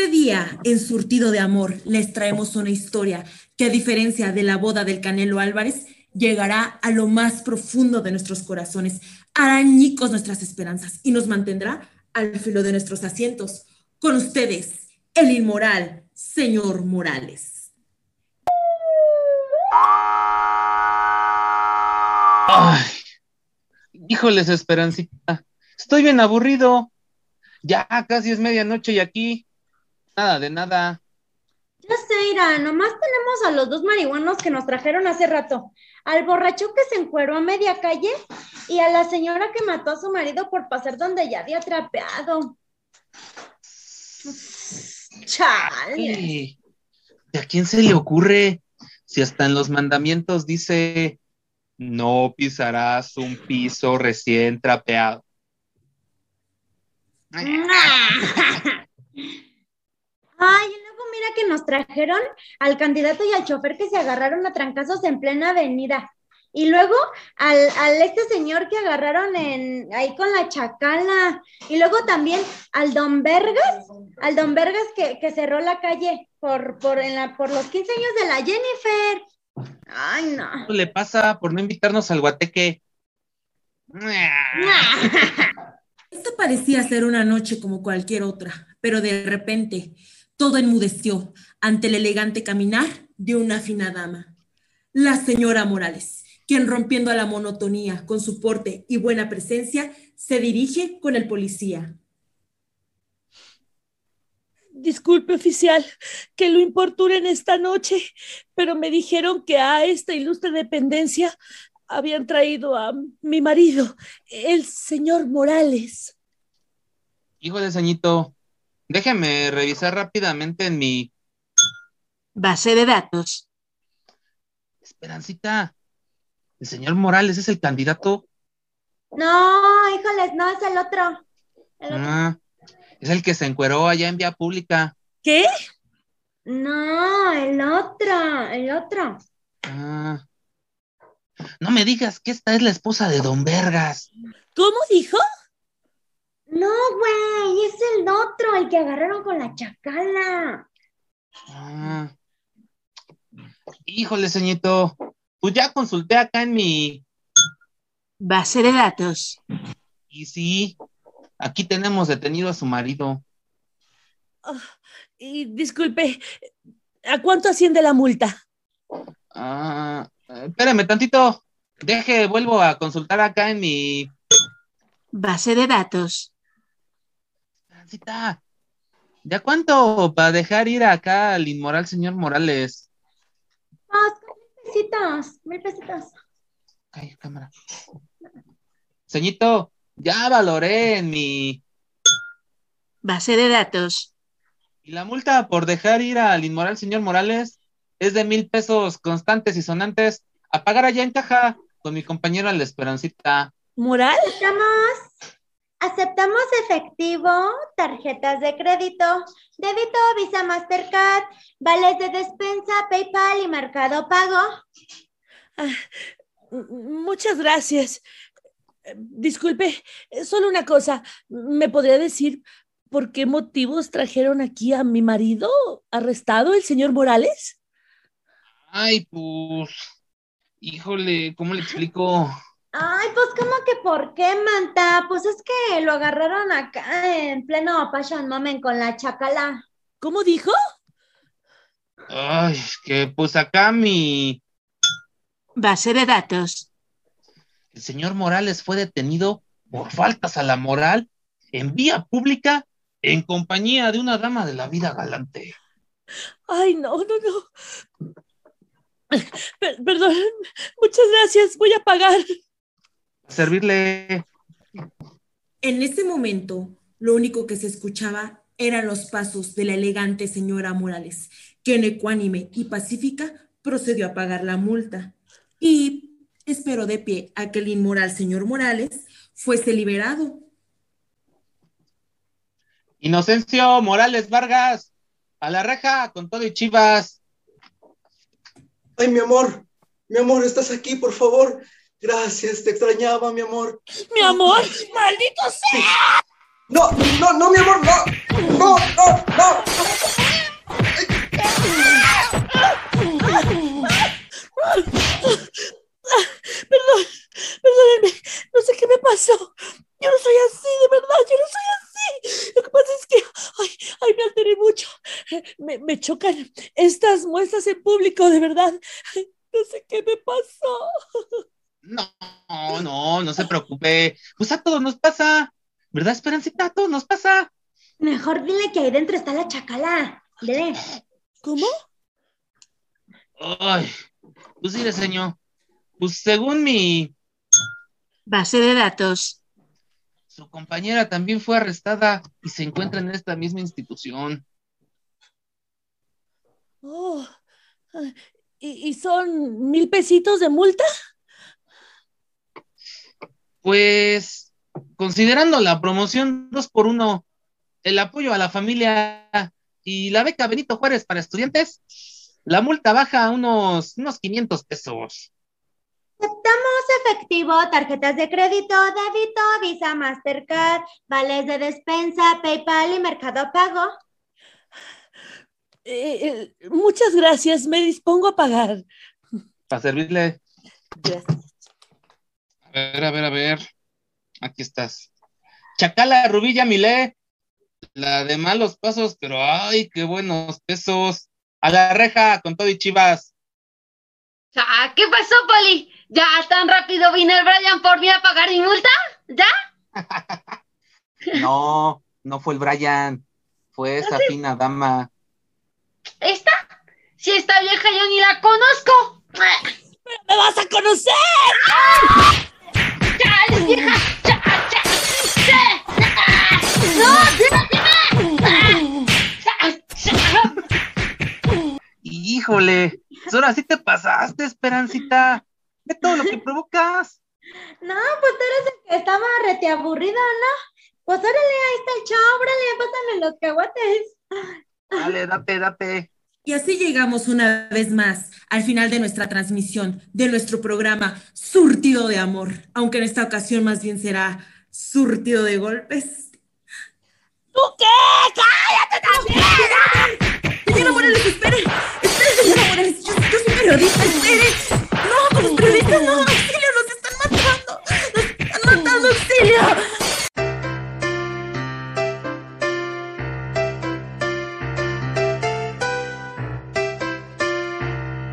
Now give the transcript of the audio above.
Este día, en Surtido de Amor, les traemos una historia que, a diferencia de la boda del Canelo Álvarez, llegará a lo más profundo de nuestros corazones, hará nuestras esperanzas y nos mantendrá al filo de nuestros asientos. Con ustedes, el inmoral señor Morales. Ay, híjoles, Esperancita. Estoy bien aburrido. Ya casi es medianoche y aquí nada de nada. Ya sé, Ira, nomás tenemos a los dos marihuanos que nos trajeron hace rato. Al borracho que se encueró a media calle y a la señora que mató a su marido por pasar donde ya había trapeado. Chale. ¿A quién se le ocurre? Si hasta en los mandamientos dice, no pisarás un piso recién trapeado. Ay, y luego mira que nos trajeron al candidato y al chofer que se agarraron a trancazos en plena avenida. Y luego al, este señor que agarraron en, ahí con la chacala. Y luego también al don Vergas, al don Vergas que, cerró la calle por, por, en la, por los 15 años de la Jennifer. Ay, no. ¿Qué le pasa por no invitarnos al guateque? Esto parecía ser una noche como cualquier otra, pero de repente todo enmudeció ante el elegante caminar de una fina dama, la señora Morales, quien rompiendo a la monotonía con su porte y buena presencia, se dirige con el policía. Disculpe, oficial, que lo importunen esta noche, pero me dijeron que a esta ilustre dependencia habían traído a mi marido, el señor Morales. Hijo de Sañito, déjeme revisar rápidamente en mi base de datos. Esperancita, el señor Morales es el candidato. No, híjoles, no, es el otro. Ah, es el que se encueró allá en vía pública. ¿Qué? No, el otro, el otro. Ah, no me digas que esta es la esposa de Don Vergas. ¿Cómo dijo? No, güey, es el otro, el que agarraron con la chacala. Ah. Híjole, señito, pues ya consulté acá en mi base de datos. Y sí, aquí tenemos detenido a su marido. Ah, y disculpe, ¿a cuánto asciende la multa? Ah, espérame tantito. Deje, vuelvo a consultar acá en mi base de datos. ¿Ya cuánto para dejar ir acá al inmoral señor Morales? Mil pesitos, mil pesitos. Ay, cámara. Señito, ya valoré en mi base de datos. Y la multa por dejar ir al inmoral señor Morales es de mil pesos constantes y sonantes a pagar allá en caja con mi compañero la Esperancita. ¿Moral? Aceptamos, aceptamos efectivo, tarjetas de crédito, débito, Visa Mastercard, vales de despensa, PayPal y Mercado Pago. Ah, muchas gracias. Disculpe, solo una cosa. ¿Me podría decir por qué motivos trajeron aquí a mi marido arrestado, el señor Morales? Ay, pues, híjole, ¿cómo le explico? Ay, pues, ¿cómo que por qué, Manta? Pues es que lo agarraron acá en pleno Passion Moment con la chacala. ¿Cómo dijo? Ay, que pues acá mi... Base de datos. El señor Morales fue detenido por faltas a la moral en vía pública en compañía de una dama de la vida galante. Ay, no, no, no perdón, muchas gracias, voy a pagar. Servirle. En ese momento, lo único que se escuchaba eran los pasos de la elegante señora Morales, quien ecuánime y pacífica procedió a pagar la multa y esperó de pie a que el inmoral señor Morales fuese liberado. Inocencio Morales Vargas, a la reja con todo y chivas. Ay, mi amor, mi amor, estás aquí, por favor. Gracias, te extrañaba, mi amor. Mi amor, maldito sea. No, no, no, mi amor, no. No, no, no. Perdón, perdónenme, no sé qué me pasó. Yo no soy así, de verdad, yo no soy así. Lo que pasa es que, ay, ay, me alteré mucho. Me, me chocan estas muestras en público, de verdad. No sé qué me pasó. No, no, no se preocupe. Pues a todos nos pasa. ¿Verdad, Esperancita? A todos nos pasa. Mejor dile que ahí dentro está la chacala. Dile. ¿Cómo? Ay, pues sí, señor. Pues según mi, Base de datos. su compañera también fue arrestada y se encuentra en esta misma institución. Oh, ¿y, y son mil pesitos de multa? Pues, considerando la promoción dos por uno, el apoyo a la familia y la beca Benito Juárez para estudiantes, la multa baja a unos, unos 500 pesos. Aceptamos efectivo, tarjetas de crédito, débito, Visa, Mastercard, vales de despensa, PayPal y Mercado Pago. Eh, eh, muchas gracias, me dispongo a pagar. Para servirle. Gracias. A ver, a ver, a ver. Aquí estás. Chacala Rubilla Milé. La de malos pasos, pero ay, qué buenos pesos. A la reja con todo y chivas. Ah, ¿Qué pasó, Poli? ¿Ya tan rápido vino el Brian por mí a pagar mi multa? ¿Ya? No, no fue el Brian. Fue esa fina dama. ¿Esta? Si esta vieja yo ni la conozco. ¡Me vas a conocer! ¡Chale, vieja! ¡Cha. Híjole, ahora sí te pasaste, Esperancita. Ve todo lo que provocas. No, pues tú eres el que estaba rete aburrido, ¿no? Pues órale, ahí está el chavo, órale, pásame los caguates. Dale, date, date. Y así llegamos una vez más al final de nuestra transmisión, de nuestro programa Surtido de Amor, aunque en esta ocasión más bien será Surtido de Golpes. ¿Tú qué? ¡Cállate también! Señora Morales, espere, espere, señora Morales, yo, yo soy periodista, espere. No, con los periodistas no,